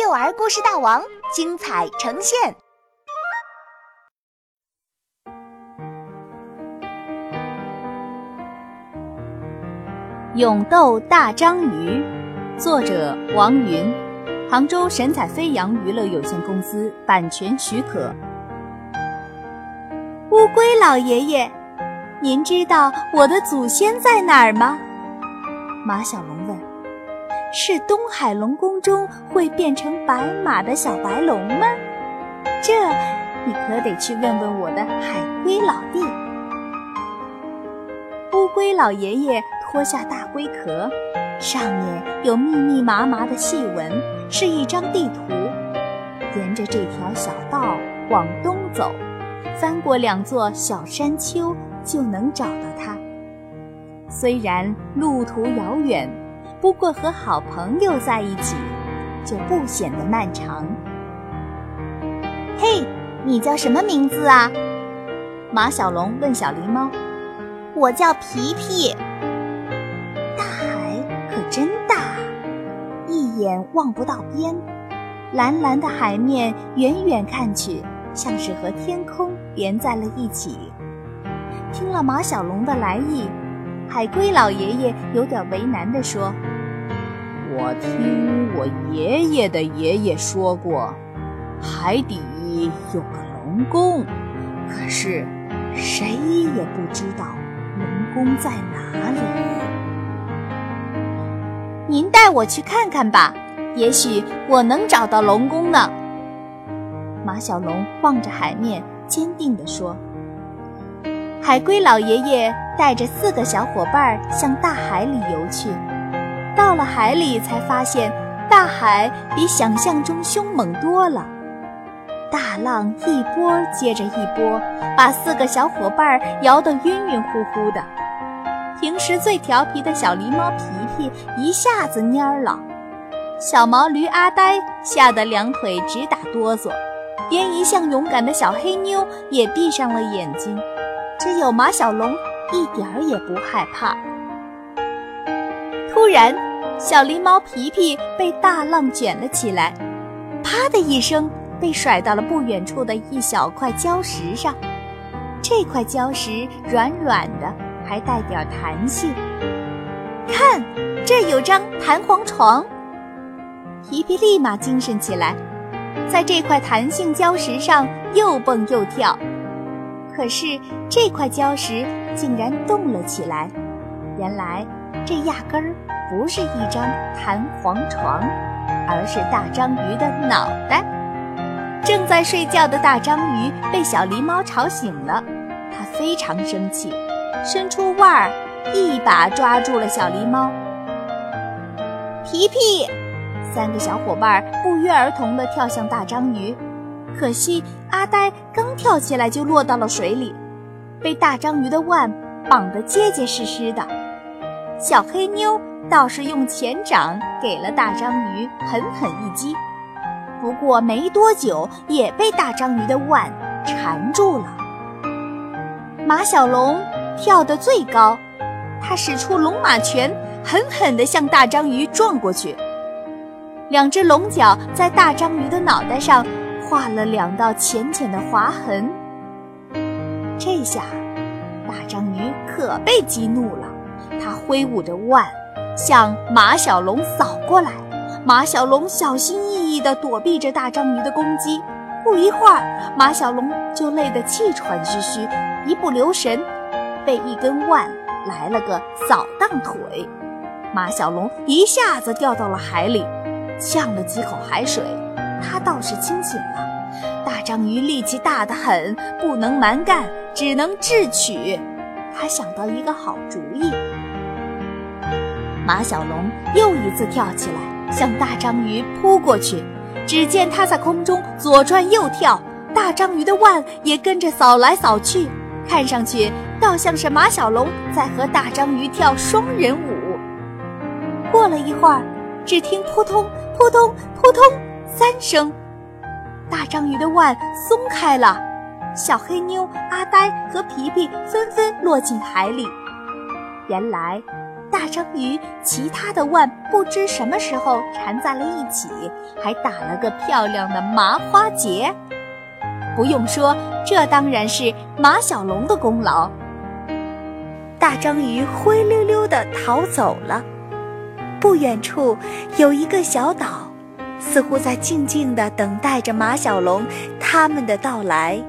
幼儿故事大王精彩呈现。勇斗大章鱼，作者王云，杭州神采飞扬娱乐有限公司版权许可。乌龟老爷爷，您知道我的祖先在哪儿吗？马小龙。是东海龙宫中会变成白马的小白龙吗？这你可得去问问我的海龟老弟。乌龟老爷爷脱下大龟壳，上面有密密麻麻的细纹，是一张地图。沿着这条小道往东走，翻过两座小山丘，就能找到它。虽然路途遥远。不过和好朋友在一起，就不显得漫长。嘿，你叫什么名字啊？马小龙问小狸猫。我叫皮皮。大海可真大，一眼望不到边。蓝蓝的海面，远远看去，像是和天空连在了一起。听了马小龙的来意。海龟老爷爷有点为难地说：“我听我爷爷的爷爷说过，海底有个龙宫，可是谁也不知道龙宫在哪里。您带我去看看吧，也许我能找到龙宫呢。”马小龙望着海面，坚定地说。海龟老爷爷带着四个小伙伴向大海里游去，到了海里才发现，大海比想象中凶猛多了。大浪一波接着一波，把四个小伙伴摇得晕晕乎乎的。平时最调皮的小狸猫皮皮一下子蔫了，小毛驴阿呆吓得两腿直打哆嗦，连一向勇敢的小黑妞也闭上了眼睛。只有马小龙一点儿也不害怕。突然，小狸猫皮皮被大浪卷了起来，啪的一声被甩到了不远处的一小块礁石上。这块礁石软软的，还带点弹性。看，这有张弹簧床。皮皮立马精神起来，在这块弹性礁石上又蹦又跳。可是这块礁石竟然动了起来，原来这压根儿不是一张弹簧床，而是大章鱼的脑袋。正在睡觉的大章鱼被小狸猫吵醒了，它非常生气，伸出腕儿一把抓住了小狸猫。皮皮，三个小伙伴不约而同地跳向大章鱼。可惜，阿呆刚跳起来就落到了水里，被大章鱼的腕绑得结结实实的。小黑妞倒是用前掌给了大章鱼狠狠一击，不过没多久也被大章鱼的腕缠住了。马小龙跳得最高，他使出龙马拳，狠狠地向大章鱼撞过去，两只龙角在大章鱼的脑袋上。画了两道浅浅的划痕。这下，大章鱼可被激怒了，他挥舞着腕，向马小龙扫过来。马小龙小心翼翼地躲避着大章鱼的攻击。不一会儿，马小龙就累得气喘吁吁，一不留神，被一根腕来了个扫荡腿。马小龙一下子掉到了海里，呛了几口海水。他倒是清醒了，大章鱼力气大得很，不能蛮干，只能智取。他想到一个好主意。马小龙又一次跳起来，向大章鱼扑过去。只见他在空中左转右跳，大章鱼的腕也跟着扫来扫去，看上去倒像是马小龙在和大章鱼跳双人舞。过了一会儿，只听扑通扑通扑通。三声，大章鱼的腕松开了，小黑妞、阿呆和皮皮纷纷落进海里。原来，大章鱼其他的腕不知什么时候缠在了一起，还打了个漂亮的麻花结。不用说，这当然是马小龙的功劳。大章鱼灰溜溜地逃走了。不远处有一个小岛，似乎在静静地等待着马小龙他们的到来。